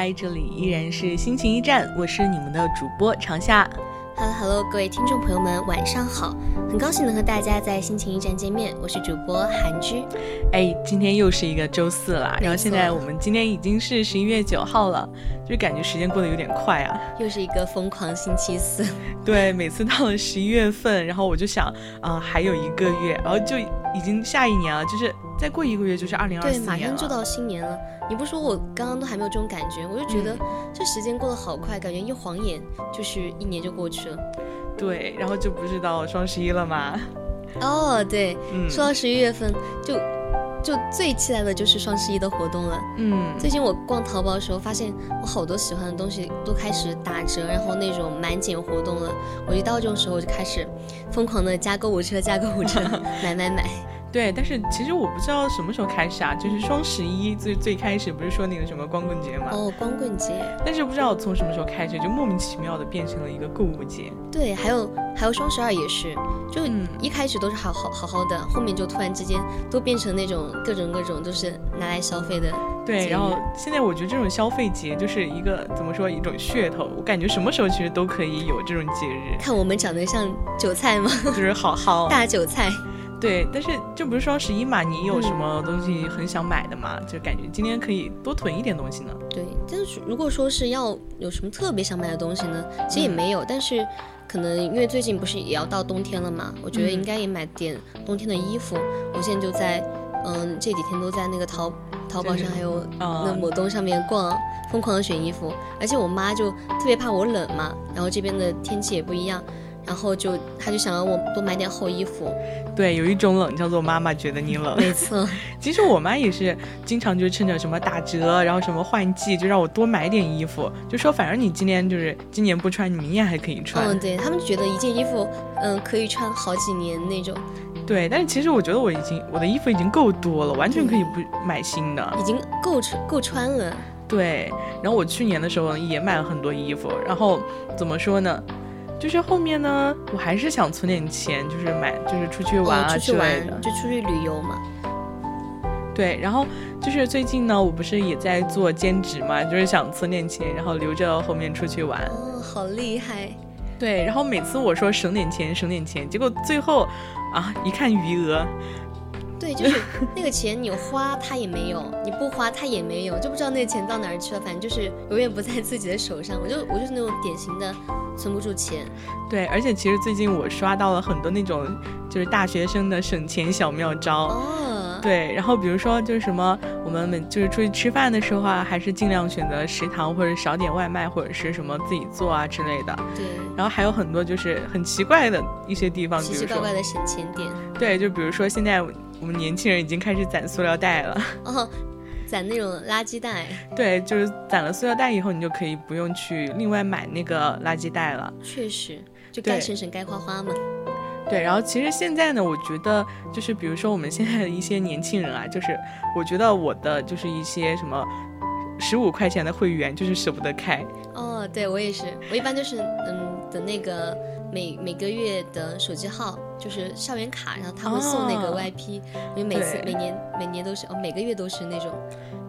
欢迎回来，这里依然是心情驿站，我是你们的主播长夏。Hello Hello，各位听众朋友们，晚上好！很高兴能和大家在心情驿站见面，我是主播韩居。哎，今天又是一个周四啦，然后现在我们今天已经是十一月九号了，就是感觉时间过得有点快啊。又是一个疯狂星期四，对，每次到了十一月份，然后我就想啊、还有一个月，然后就已经下一年了，就是再过一个月就是二零二对，四年了。马上就到新年了。你不说我刚刚都还没有这种感觉，我就觉得嗯这时间过得好快，感觉一晃眼就是一年就过去了。对，然后就不是到双十一了吗？哦，对，嗯，说到十一月份，就就最期待的就是双十一的活动了。嗯，最近我逛淘宝的时候，发现我好多喜欢的东西都开始打折，然后那种满减活动了。我一到这种时候，我就开始疯狂的加购物车，加购物车，买 买买。对，但是其实我不知道什么时候开始啊，就是双十一最最开始不是说那个什么光棍节嘛，哦，光棍节，但是不知道从什么时候开始，就莫名其妙的变成了一个购物节。对，还有还有双十二也是，就嗯一开始都是好好好好的，后面就突然之间都变成那种各种各种就是拿来消费的。对，然后现在我觉得这种消费节就是一个怎么说一种噱头，我感觉什么时候其实都可以有这种节日，看我们长得像韭菜吗？就是好好大韭菜。对。但是这不是双十一嘛？你有什么东西很想买的吗？就感觉今天可以多囤一点东西呢。对，但是如果说是要有什么特别想买的东西呢，其实也没有，但是可能因为最近不是也要到冬天了嘛，我觉得嗯应该也买点冬天的衣服。我现在就在，嗯，这几天都在那个淘淘宝上还有啊那某东上面逛，疯狂的选衣服。而且我妈就特别怕我冷嘛，然后这边的天气也不一样。然后就，他就想让我多买点厚衣服。对，有一种冷叫做妈妈觉得你冷。没错，其实我妈也是经常就趁着什么打折，然后什么换季，就让我多买点衣服，就说反正你今年就是今年不穿，你明年还可以穿。嗯，对他们觉得一件衣服，嗯，可以穿好几年那种，对，但是其实我觉得我已经我的衣服已经够多了，完全可以不买新的。已经够穿够穿了。对，然后我去年的时候也买了很多衣服，然后怎么说呢？就是后面呢，我还是想存点钱，就是买，就是出去玩哦、啊出去之类的。玩就出去旅游嘛。对，然后就是最近呢，我不是也在做兼职嘛，就是想存点钱，然后留着后面出去玩。哦，好厉害！对，然后每次我说省点钱，省点钱，结果最后啊，一看余额，对，就是那个钱你花它也没有，你不花它也没有，就不知道那个钱到哪儿去了。反正就是永远不在自己的手上。我就我就是那种典型的存不住钱。对，而且其实最近我刷到了很多那种就是大学生的省钱小妙招。哦，对，然后比如说就是什么，我们每就是出去吃饭的时候啊，还是尽量选择食堂或者少点外卖，或者是什么自己做啊之类的。对，然后还有很多就是很奇怪的一些地方，奇奇怪怪的省钱点。对，就比如说现在我们年轻人已经开始攒塑料袋了。哦，攒那种垃圾袋。对，就是攒了塑料袋以后，你就可以不用去另外买那个垃圾袋了。确实，就该省省该花花嘛。对，然后其实现在呢，我觉得就是比如说我们现在的一些年轻人啊，就是我觉得我的就是一些什么十五块钱的会员就是舍不得开。哦，对我也是，我一般就是嗯的那个每每个月的手机号就是校园卡，然后他会送那个 VIP，、因为每次每年每年都是哦每个月都是那种。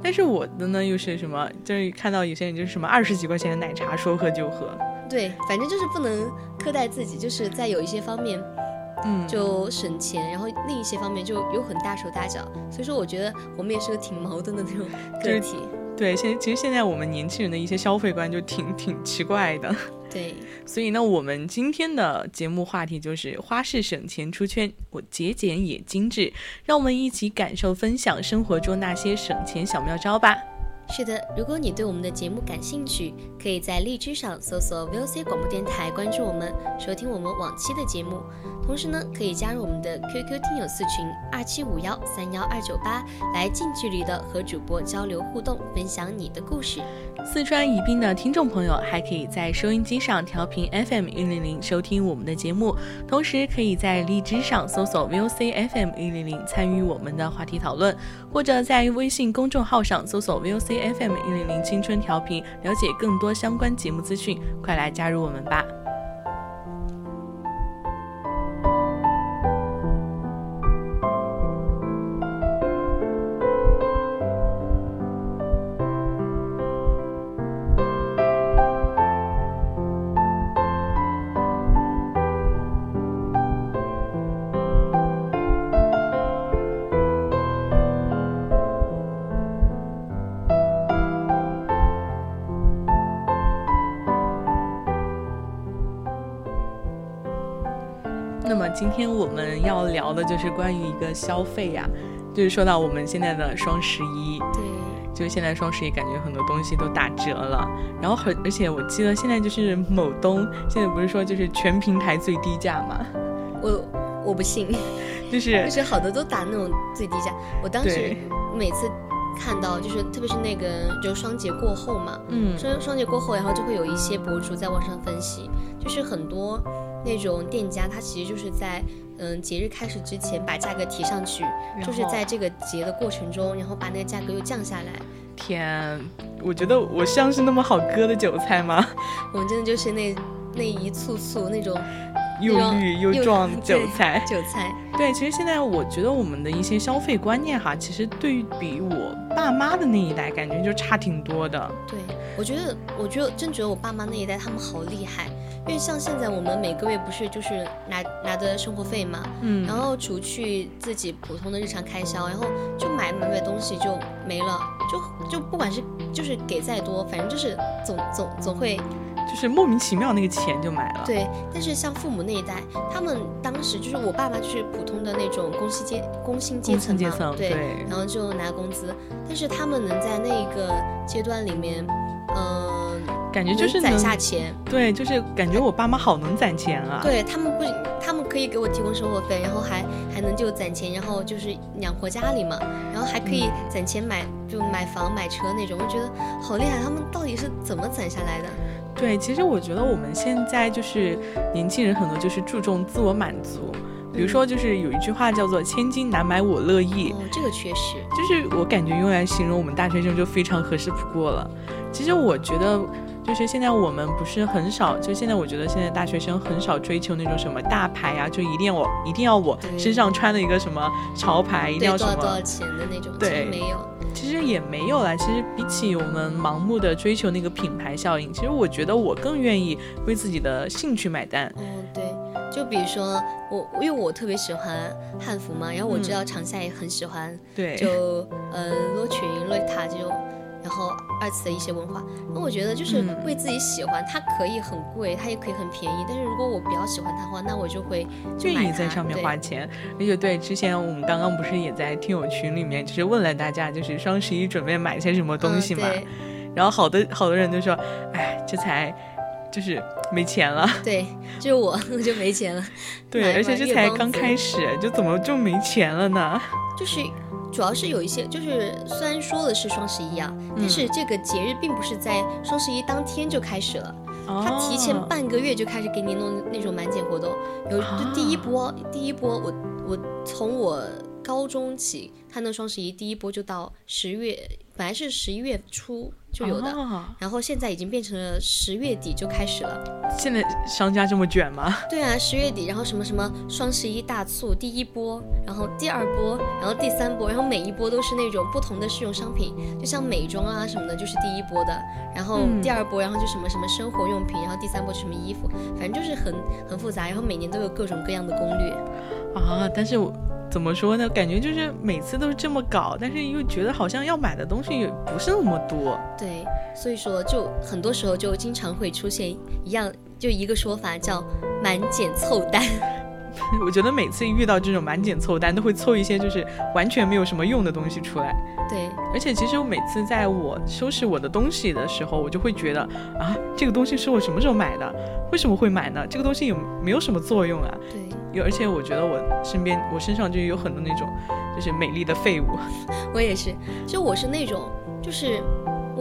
但是我的呢又是什么，就是看到有些人就是什么二十几块钱的奶茶说喝就喝。对，反正就是不能苛待自己，就是在有一些方面嗯，就省钱，然后另一些方面就有很大手大脚。所以说，我觉得我们也是个挺矛盾的那种就是个体。对，现其实现在我们年轻人的一些消费观就挺挺奇怪的。对，所以呢，我们今天的节目话题就是花式省钱出圈，我节俭也精致，让我们一起感受分享生活中那些省钱小妙招吧。是的，如果你对我们的节目感兴趣，可以在荔枝上搜索 VOC 广播电台，关注我们，收听我们往期的节目。同时呢，可以加入我们的 QQ 听友四群二七五幺三幺二九八，来近距离的和主播交流互动，分享你的故事。四川宜宾的听众朋友还可以在收音机上调频 FM 一零零收听我们的节目，同时可以在荔枝上搜索 VOC FM 一零零参与我们的话题讨论，或者在微信公众号上搜索 VOC FM 一零零青春调频，了解更多相关节目资讯。快来加入我们吧！今天我们要聊的就是关于一个消费呀、就是说到我们现在的双十一，对，就是现在双十一感觉很多东西都打折了，然后很而且我记得现在就是某东现在不是说就是全平台最低价嘛，我我不信，就是 就是好多都打那种最低价。我当时每次看到，就是特别是那个就双节过后嘛，嗯。双双节过后，然后就会有一些博主在网上分析，就是很多那种店家，他其实就是在嗯节日开始之前把价格提上去，就是在这个节的过程中，然后把那个价格又降下来。天，我觉得我像是那么好割的韭菜吗？我们真的就是那那一簇簇那种又绿又壮 韭菜。韭菜。对，其实现在我觉得我们的一些消费观念哈，其实对比我爸妈的那一代，感觉就差挺多的。对，我觉得，我觉得真觉得我爸妈那一代他们好厉害，因为像现在我们每个月不是就是拿拿的生活费嘛，嗯然后除去自己普通的日常开销，然后就买买买东西就没了，就就不管是就是给再多，反正就是总总总会就是莫名其妙那个钱就买了。对。但是像父母那一代，他们当时就是我爸爸就是普通的那种工薪阶工薪阶层嘛，对然后就拿工资，但是他们能在那一个阶段里面，嗯、感觉就是攒下钱，对，就是感觉我爸妈好能攒钱啊。对他们不仅他们可以给我提供生活费，然后还还能就攒钱，然后就是养活家里嘛，然后还可以攒钱买就买房买车那种，我觉得好厉害，他们到底是怎么攒下来的？对，其实我觉得我们现在就是年轻人很多就是注重自我满足，比如说就是有一句话叫做“千金难买我乐意”，哦，这个确实，就是我感觉用来形容我们大学生就非常合适不过了。其实我觉得，就是现在我们不是很少，就现在我觉得现在大学生很少追求那种什么大牌啊，就一定要我一定要我身上穿的一个什么潮牌，一定要什么多少钱的那种，对没有。其实也没有啦。其实比起我们盲目的追求那个品牌效应，其实我觉得我更愿意为自己的兴趣买单。嗯，对，就比如说我，因为我特别喜欢汉服嘛，然后我知嗯道长夏也很喜欢，对，就呃洛裙、洛丽塔这种，然后二次的一些文化。那我觉得就是嗯为自己喜欢，它可以很贵，它也可以很便宜，但是如果我比较喜欢它的话，那我就会就愿意在上面花钱，而且对，之前我们刚刚不是也在听友群里面，就是问了大家，就是双十一准备买些什么东西嘛，嗯、然后好多好多人都说，哎，这才就是没钱了，对，就是我 我就没钱了，对，而且这才刚开始，就怎么就没钱了呢？就是。主要是有一些，就是虽然说的是双十一啊，但是这个节日并不是在双十一当天就开始了，他提前哦半个月就开始给你弄那种满减活动，有就第一波，第一波我我从我高中起，他那双十一第一波就到十月，本来是十一月初就有的。哦然后现在已经变成了十月底就开始了，现在商家这么卷吗？对啊，十月底，然后什么什么双十一大促第一波，然后第二波，然后第三波，然后每一波都是那种不同的试用商品，就像美妆啊什么的，就是第一波的，然后嗯第二波，然后就什么什么生活用品，然后第三波什么衣服，反正就是很很复杂，然后每年都有各种各样的攻略。啊，但是我怎么说呢？感觉就是每次都是这么搞，但是又觉得好像要买的东西也不是那么多。对，所以说就很多时候就经常会出现一样，就一个说法叫满减凑单。我觉得每次遇到这种满减凑单，都会凑一些就是完全没有什么用的东西出来。对，而且其实我每次在我收拾我的东西的时候，我就会觉得啊，这个东西是我什么时候买的？为什么会买呢？这个东西有没有什么作用啊？对，有，而且我觉得我身边我身上就有很多那种就是美丽的废物。我也是，就我是那种，就是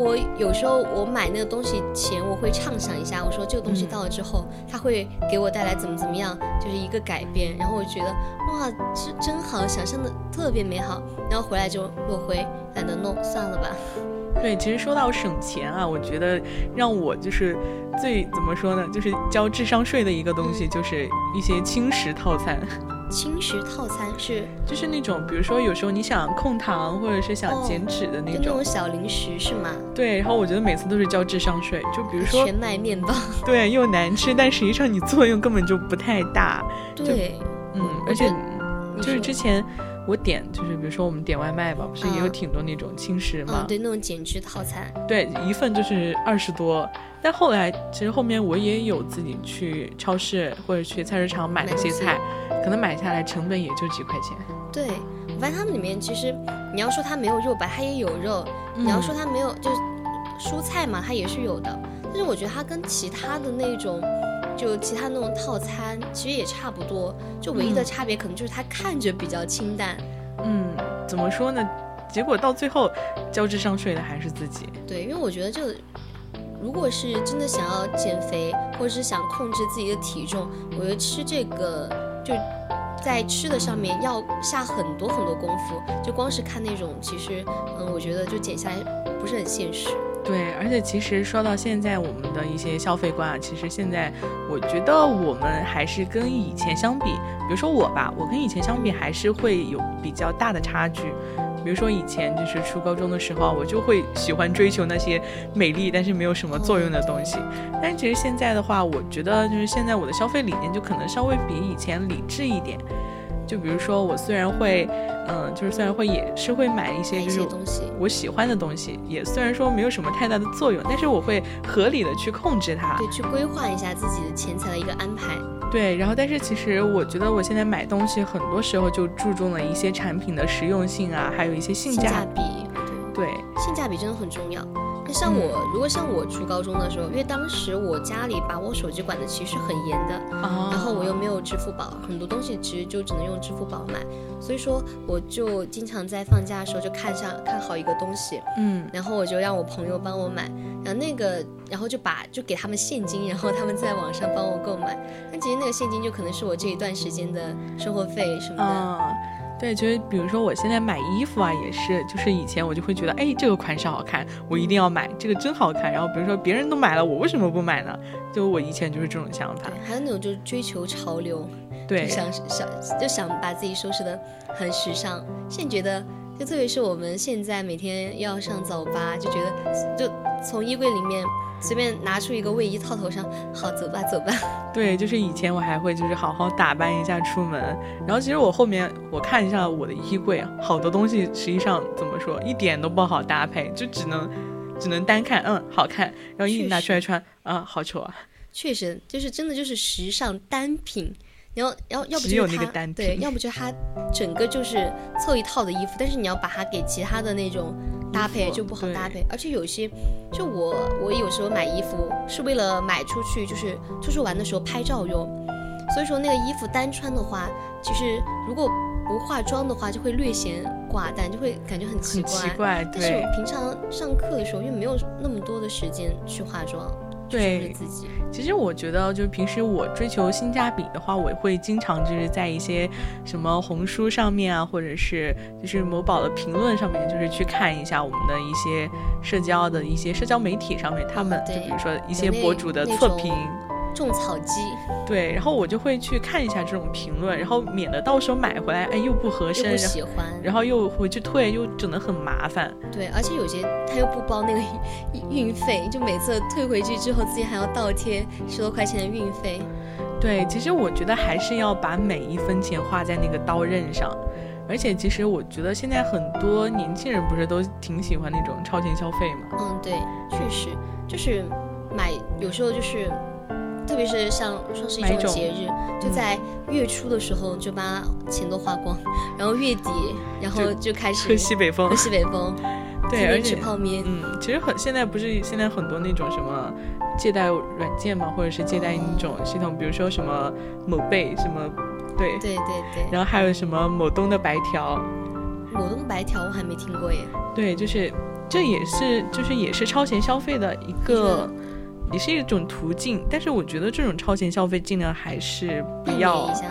我有时候我买那个东西前，我会畅想一下，我说这个东西嗯。到了之后，它会给我带来怎么怎么样，就是一个改变，然后我觉得哇，这真好，想象的特别美好，然后回来就落灰，懒得弄，算了吧。对，其实说到省钱啊，我觉得让我就是最怎么说呢，就是交智商税的一个东西，就是一些轻食套餐，轻食套餐是就是那种比如说有时候你想控糖或者是想哦减脂的那种，就那种小零食是吗？对，然后我觉得每次都是交智商税，就比如说 全麦面包，对又难吃，但实际上你作用根本就不太大，对，嗯，而且就是之前我点就是比如说我们点外卖吧，不是也有嗯挺多那种轻食嘛嗯，，对，那种减脂套餐，对，一份就是二十多。但后来其实后面我也有自己去超市或者去菜市场买那些菜，可能买下来成本也就几块钱。对，我发现他们里面其实你要说它没有肉吧，它也有肉；嗯你要说它没有，就是蔬菜嘛，它也是有的。但是我觉得它跟其他的那种，就其他那种套餐其实也差不多，就唯一的嗯差别可能就是它看着比较清淡。嗯，怎么说呢？结果到最后交智商税的还是自己。对，因为我觉得这个。如果是真的想要减肥，或者是想控制自己的体重，我觉得吃这个就在吃的上面要下很多很多功夫。就光是看那种，其实嗯，我觉得就减下来不是很现实。对，而且其实说到现在，我们的一些消费观啊，其实现在我觉得我们还是跟以前相比，比如说我吧，我跟以前相比还是会有比较大的差距。比如说以前就是初高中的时候啊，我就会喜欢追求那些美丽但是没有什么作用的东西。但其实现在的话，我觉得就是现在我的消费理念就可能稍微比以前理智一点。就比如说我虽然会，嗯，就是虽然会也是会买一些就是我喜欢的东西，也虽然说没有什么太大的作用，但是我会合理的去控制它。对，去规划一下自己的钱财的一个安排。对，然后但是其实我觉得我现在买东西很多时候就注重了一些产品的实用性啊，还有一些性价比。对，性价比真的很重要。那像嗯。我，如果像我初高中的时候，因为当时我家里把我手机管的其实很严的，啊然后我又没有支付宝，很多东西其实就只能用支付宝买，所以说我就经常在放假的时候就看上看好一个东西，嗯。然后我就让我朋友帮我买，然后那个然后就把就给他们现金，然后他们在网上帮我购买，那其实那个现金就可能是我这一段时间的生活费什么的。啊。对，就是比如说我现在买衣服啊，也是，就是以前我就会觉得，哎，这个款式好看，我一定要买，这个真好看。然后比如说别人都买了，我为什么不买呢？就我以前就是这种想法。，还有那种就是追求潮流，对就，想想就想把自己收拾的很时尚。现在觉得，就特别是我们现在每天要上早八，就觉得就从衣柜里面随便拿出一个卫衣套头上，好走吧走吧。对，就是以前我还会就是好好打扮一下出门，然后其实我后面我看一下我的衣柜，好多东西实际上怎么说一点都不好搭配，就只能只能单看，嗯，好看，然后一确拿出来穿，啊，好丑啊。确实，就是真的就是时尚单品。然后，要要不只有就是它那个单对，要不就它整个就是凑一套的衣服，但是你要把它给其他的那种搭配就不好搭配。而且有些，就我我有时候买衣服是为了买出去，就是出去玩的时候拍照用，所以说那个衣服单穿的话，其实如果不化妆的话，就会略显寡淡，就会感觉很奇很怪。奇怪，但是我平常上课的时候，又没有那么多的时间去化妆。去对自己。其实我觉得，就是平时我追求性价比的话，我会经常就是在一些什么红书上面啊，或者是就是某宝的评论上面，就是去看一下我们的一些社交的一些社交媒体上面，他们就比如说一些博主的测评，种草机对，然后我就会去看一下这种评论，然后免得到时候买回来，哎又不合身，然后不喜欢，然后又回去退，又整得很麻烦。对，而且有些他又不包那个运运费，就每次退回去之后自己还要倒贴十多块钱的运费。对，其实我觉得还是要把每一分钱花在那个刀刃上，而且其实我觉得现在很多年轻人不是都挺喜欢那种超前消费嘛？嗯，对，确实就是买，有时候就是，特别是像双十一这种种节日，就在月初的时候就把钱都花光，然后月底，然后就开始喝西北风喝，西北风，对，而且泡面。嗯，其实很现在不是现在很多那种什么借贷软件嘛，或者是借贷那种系统，比如说什么某贝什么，对，对对对，然后还有什么某东的白条，某东白条我还没听过耶。对，就是这也是就是也是超前消费的一个，也是一种途径。但是我觉得这种超前消费尽量还是不要一下，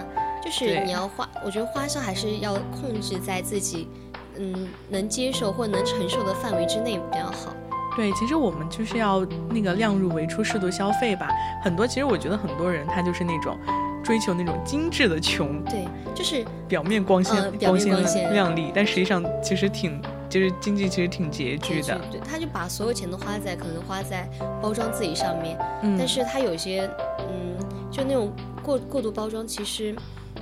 就是你要花，我觉得花销还是要控制在自己嗯能接受或能承受的范围之内比较好。对，其实我们就是要那个量入为出，适度消费吧。很多其实我觉得很多人他就是那种追求那种精致的穷，对，就是表面光鲜、光鲜亮丽，但实际上其实挺就是经济其实挺拮据的。对，他就把所有钱都花在可能花在包装自己上面，嗯，但是他有些嗯，就那种过过度包装，其实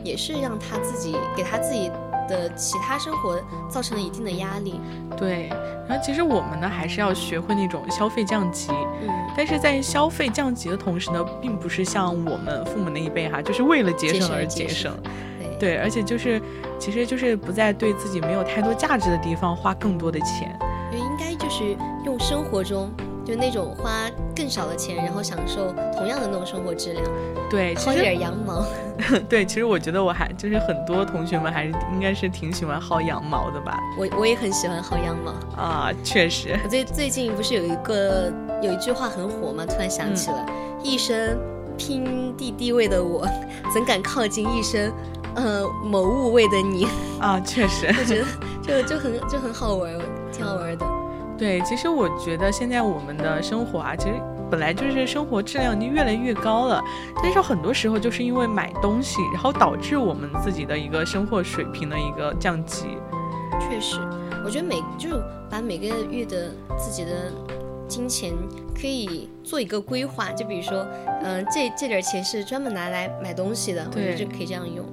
也是让他自己给他自己的其他生活造成了一定的压力。对，然后其实我们呢还是要学会那种消费降级。嗯，但是在消费降级的同时呢，并不是像我们父母那一辈哈，就是为了节节省而节省。对，而且就是，其实就是不再对自己没有太多价值的地方花更多的钱。就应该就是用生活中就那种花更少的钱，然后享受同样的那种生活质量，对，薅一点羊毛。对，其实我觉得我还就是很多同学们还是应该是挺喜欢薅羊毛的吧？我我也很喜欢薅羊毛。啊，确实，我最最近不是有一个有一句话很火吗？突然想起了，一生拼地地位的我，怎敢靠近一生，呃，某物味的你？啊，确实，我觉得就就很就很好玩，挺好玩的。对，其实我觉得现在我们的生活啊，其实本来就是生活质量已经越来越高了，但是很多时候就是因为买东西，然后导致我们自己的一个生活水平的一个降级。确实，我觉得每就是把每个月的自己的金钱可以做一个规划，就比如说，嗯、这这点钱是专门拿来买东西的，我觉得就可以这样用。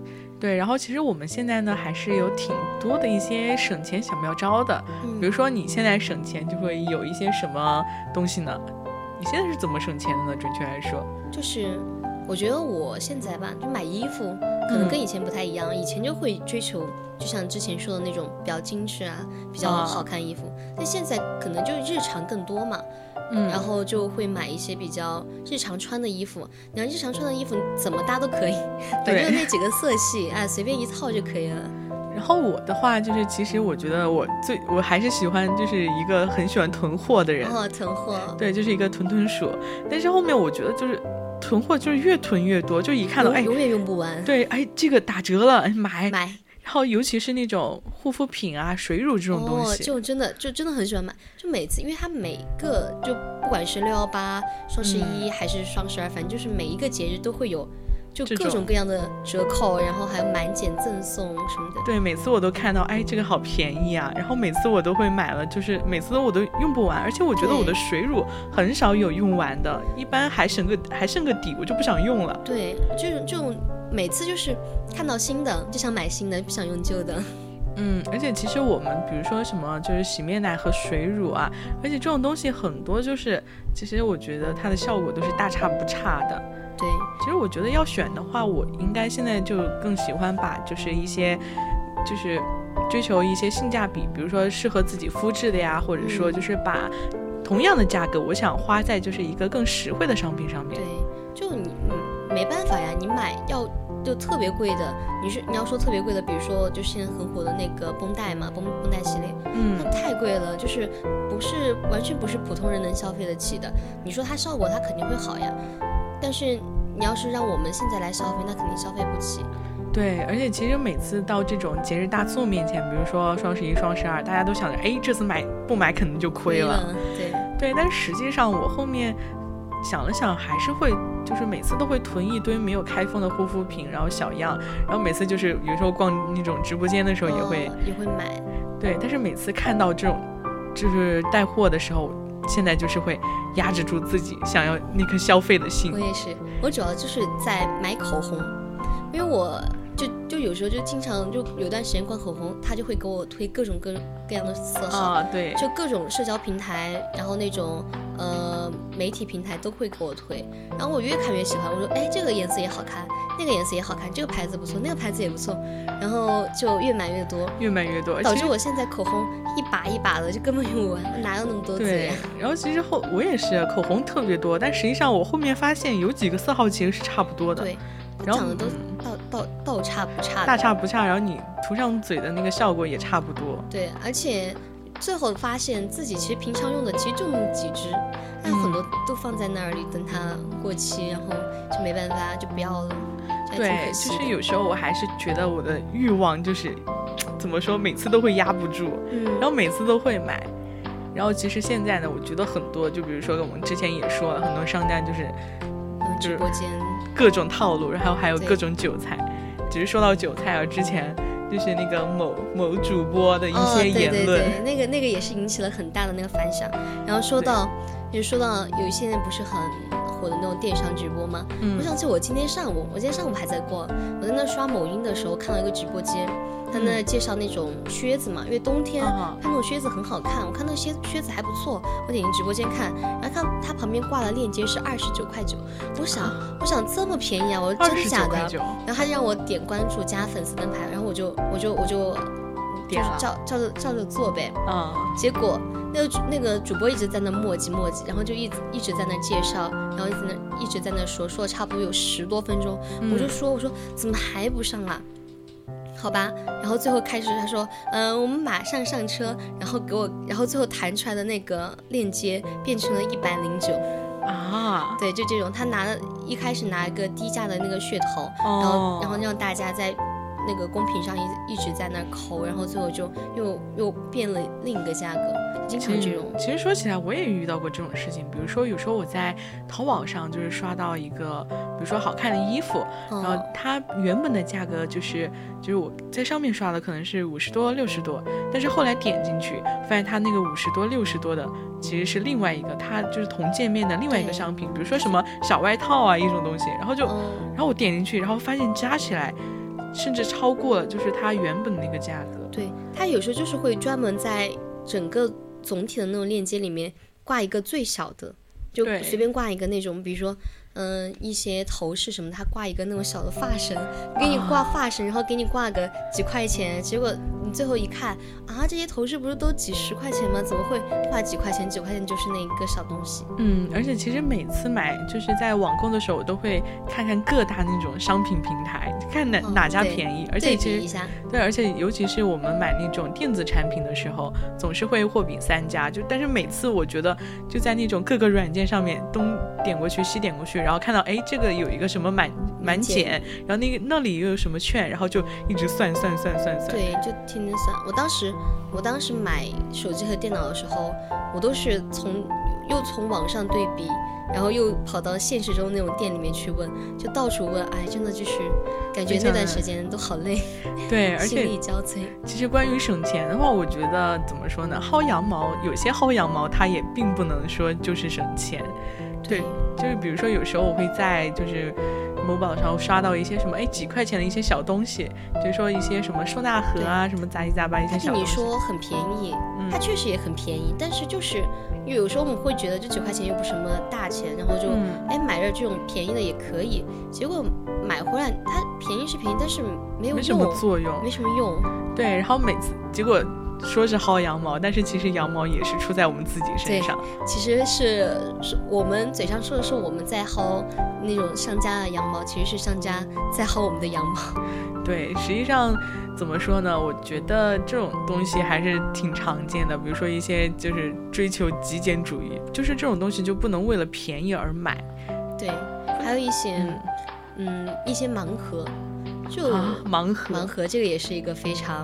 对，然后其实我们现在呢，还是有挺多的一些省钱小妙招的。嗯比如说你现在省钱就会有一些什么东西呢？你现在是怎么省钱的呢？准确来说，就是我觉得我现在吧，就买衣服可能嗯跟以前不太一样，以前就会追求，就像之前说的那种比较精致啊，比较啊好看衣服，但现在可能就日常更多嘛，嗯然后就会买一些比较日常穿的衣服。你要日常穿的衣服怎么搭都可以，反正那 几个色系，哎，随便一套就可以了。然后我的话就是，其实我觉得我最我还是喜欢就是一个很喜欢囤货的人，哦囤货，对，就是一个囤囤鼠。但是后面我觉得就是囤货就是越囤越多，就一看到哎，永永远用不完。对，哎这个打折了，哎买。买然后尤其是那种护肤品啊、水乳这种东哦，西，就真的就真的很喜欢买，就每次，因为它每个就不管是六幺八、双十一还是双十二，反正就是每一个节日都会有，就各种种各样的折扣，然后还有满减赠送什么的。对，每次我都看到，哎，这个好便宜啊，然后每次我都会买了，就是每次我都用不完，而且我觉得我的水乳很少有用完的，一般还剩个还剩个底，我就不想用了。对，这种这种每次就是看到新的就想买新的，不想用旧的。嗯，而且其实我们比如说什么就是洗面奶和水乳啊，而且这种东西很多就是，其实我觉得它的效果都是大差不差的。对，其实我觉得要选的话，我应该现在就更喜欢把就是一些，就是追求一些性价比，比如说适合自己肤质的呀，或者说嗯就是把同样的价格，我想花在就是一个更实惠的商品上面对。，就你嗯没办法呀，你买要就特别贵的，你是你要说特别贵的，比如说就现在很火的那个绷带嘛，绷绷带系列，嗯它太贵了，就是不是完全不是普通人能消费得起的。你说它效果它肯定会好呀，但是你要是让我们现在来消费，那肯定消费不起。对，而且其实每次到这种节日大促面前，比如说双十一、双十二，大家都想着，哎，这次买不买可能就亏了。对，对，但实际上我后面想了想，还是会就是每次都会囤一堆没有开封的护肤品，然后小样，然后每次就是有时候逛那种直播间的时候也会、哦也会买。对，但是每次看到这种就是带货的时候，现在就是会压制住自己想要那颗消费的心我。也是，我主要就是在买口红，因为我就就有时候就经常就有段时间逛口红，他就会给我推各种各各样的色号。啊，对，就各种社交平台，然后那种呃媒体平台都会给我推，然后我越看越喜欢，我说哎这个颜色也好看，那个颜色也好看，这个牌子不错，那个牌子也不错，然后就越买越多，越买越多，导致我现在口红一把一把的就根本用不完，我哪有那么多支对呀？，然后其实后我也是口红特别多，但实际上我后面发现有几个色号其实是差不多的，对，然后长得都嗯倒倒倒差不差的，大差不差，然后你涂上嘴的那个效果也差不多。对，而且最后发现自己其实平常用的其实就那么几支，还有很多都放在那里等它过期，然后就没办法就不要了，对，可惜的就是有时候我还是觉得我的欲望就是怎么说，每次都会压不住，嗯，然后每次都会买。然后其实现在呢，我觉得很多，就比如说我们之前也说了，很多商家就是嗯直播间。各种套路，然后还有各种韭菜。只是说到韭菜啊，之前就是那个某某主播的一哦，些对言论，对对，那个那个也是引起了很大的那个反响。然后说到，就是说到有一些人不是很火的那种电商直播吗？嗯。我想起我今天上午，我今天上午还在逛，我在那刷某音的时候看到一个直播间，他那介绍那种靴子嘛，因为冬天他那种靴子很好看，我看那个靴靴子还不错，我点进直播间看，然后看他旁边挂的链接是二十九块九，我想我想这么便宜啊，我说真的假的然后他就让我点关注加粉丝灯牌，然后我就我就我就就是点了。照照着照着做呗。嗯，结果那个主那个主播一直在那磨叽磨叽，然后就一直一直在那介绍，然后一直在那一直在那说，说了差不多有十多分钟。我就说我说怎么还不上啊？好吧，然后最后开始他说，嗯、我们马上上车，然后给我，然后最后弹出来的那个链接变成了一百零九，啊，对，就这种，他拿了一开始拿一个低价的那个噱头，然后哦，然后让大家在那个公屏上一一直在那儿抠，然后最后就又又变了另一个价格，经常这种。其实说起来，我也遇到过这种事情。比如说，有时候我在淘宝上就是刷到一个，比如说好看的衣服，然后嗯，它原本的价格就是就是我在上面刷的可能是五十多、六十多，但是后来点进去发现它那个五十多、六十多的其实是另外一个，它就是同界面的另外一个商品，比如说什么小外套啊一种东西，然后就哦，然后我点进去，然后发现加起来甚至超过了就是它原本那个价格。对，它有时候就是会专门在整个总体的那种链接里面挂一个最小的，就随便挂一个那种，比如说。嗯，一些头饰什么，他挂一个那种小的发绳，给你挂发绳，然后给你挂个几块钱，结果你最后一看啊，这些头饰不是都几十块钱吗？怎么会挂几块钱？几块钱就是那一个小东西。嗯，而且其实每次买就是在网购的时候，我都会看看各大那种商品平台，看哪、嗯哪家便宜。而对且其实比一下，对，而且尤其是我们买那种电子产品的时候，总是会货比三家。就但是每次我觉得就在那种各个软件上面东点过去西点过去，然后看到哎这个有一个什么满满减减，然后那个那里又有什么券，然后就一直算算算算算。对，就天天算。我当时，我当时买手机和电脑的时候，我都是从又从网上对比，然后又跑到现实中那种店里面去问，就到处问。哎，真的就是感觉那段时间都好累，对，而心且力交瘁。其实关于省钱的话，我觉得怎么说呢？薅羊毛，有些薅羊毛它也并不能说就是省钱。对，就是比如说有时候我会在就是某宝上刷到一些什么哎几块钱的一些小东西，就是说一些什么收纳盒啊，什么杂七杂八一些他听你小东西。说很便宜，嗯它确实也很便宜，但是就是有时候我们会觉得这几块钱又不是什么大钱，然后就、嗯哎买着这种便宜的也可以，结果买回来它便宜是便宜，但是没有没什么，作用，没什么用。对，然后每次结果说是薅羊毛，但是其实羊毛也是出在我们自己身上。其实是是我们嘴上说的是我们在薅那种商家的羊毛，其实是商家在薅我们的羊毛。对，实际上怎么说呢？我觉得这种东西还是挺常见的。比如说一些就是追求极简主义，就是这种东西就不能为了便宜而买。对，还有一些嗯一些盲盒，就啊盲盒盲盒这个也是一个非常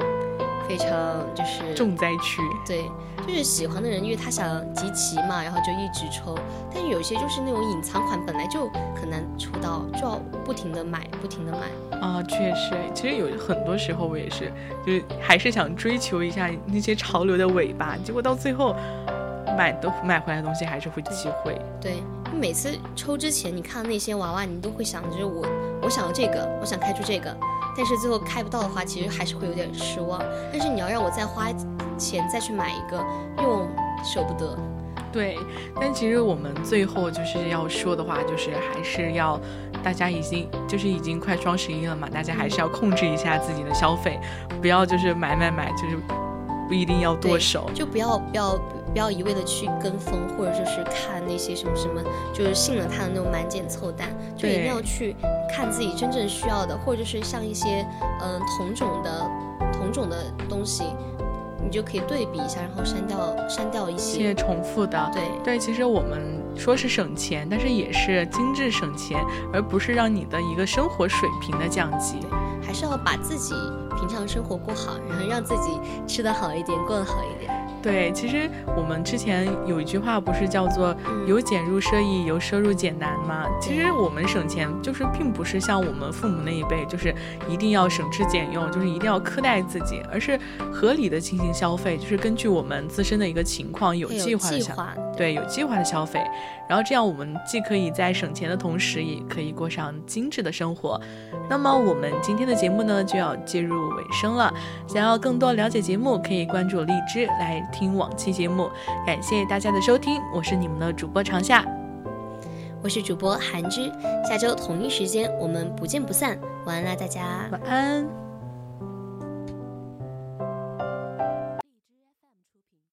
非常就是重灾区。对，就是喜欢的人，因为他想集齐嘛，然后就一直抽。但有些就是那种隐藏款，本来就很难抽到，就要不停的买，不停的买。啊，确实，其实有很多时候我也是，就是还是想追求一下那些潮流的尾巴，结果到最后买的买回来的东西还是会忌讳。对，你每次抽之前，你看那些娃娃，你都会想着我，我想要这个，我想开出这个，但是最后开不到的话，其实还是会有点失望。但是你要让我再花钱再去买一个，又舍不得。对，但其实我们最后就是要说的话，就是还是要大家已经就是已经快双十一了嘛，大家还是要控制一下自己的消费，不要就是买买买，就是不一定要剁手。就不要不要不要一味的去跟风，或者就是看那些什么什么，就是信了他的那种满减凑单，就一定要去看自己真正需要的，或者就是像一些嗯、同种的同种的东西，你就可以对比一下，然后删掉删掉一些。重复的，对对，其实我们说是省钱，但是也是精致省钱，而不是让你的一个生活水平的降级。还是要把自己平常生活过好，然后让自己吃得好一点，过得好一点。对，其实我们之前有一句话不是叫做嗯“由俭入奢易，由奢入俭难”吗？其实我们省钱就是并不是像我们父母那一辈，就是一定要省吃俭用，就是一定要苛待自己，而是合理的进行消费，就是根据我们自身的一个情况有计划的消。计划，对，有计划的消费，然后这样我们既可以在省钱的同时，也可以过上精致的生活。那么我们今天的节目呢，就要进入尾声了。想要更多了解节目，可以关注荔枝来听往期节目。感谢大家的收听，我是你们的主播长夏，我是主播韩之，下周同一时间我们不见不散。晚安啦，大家。晚安。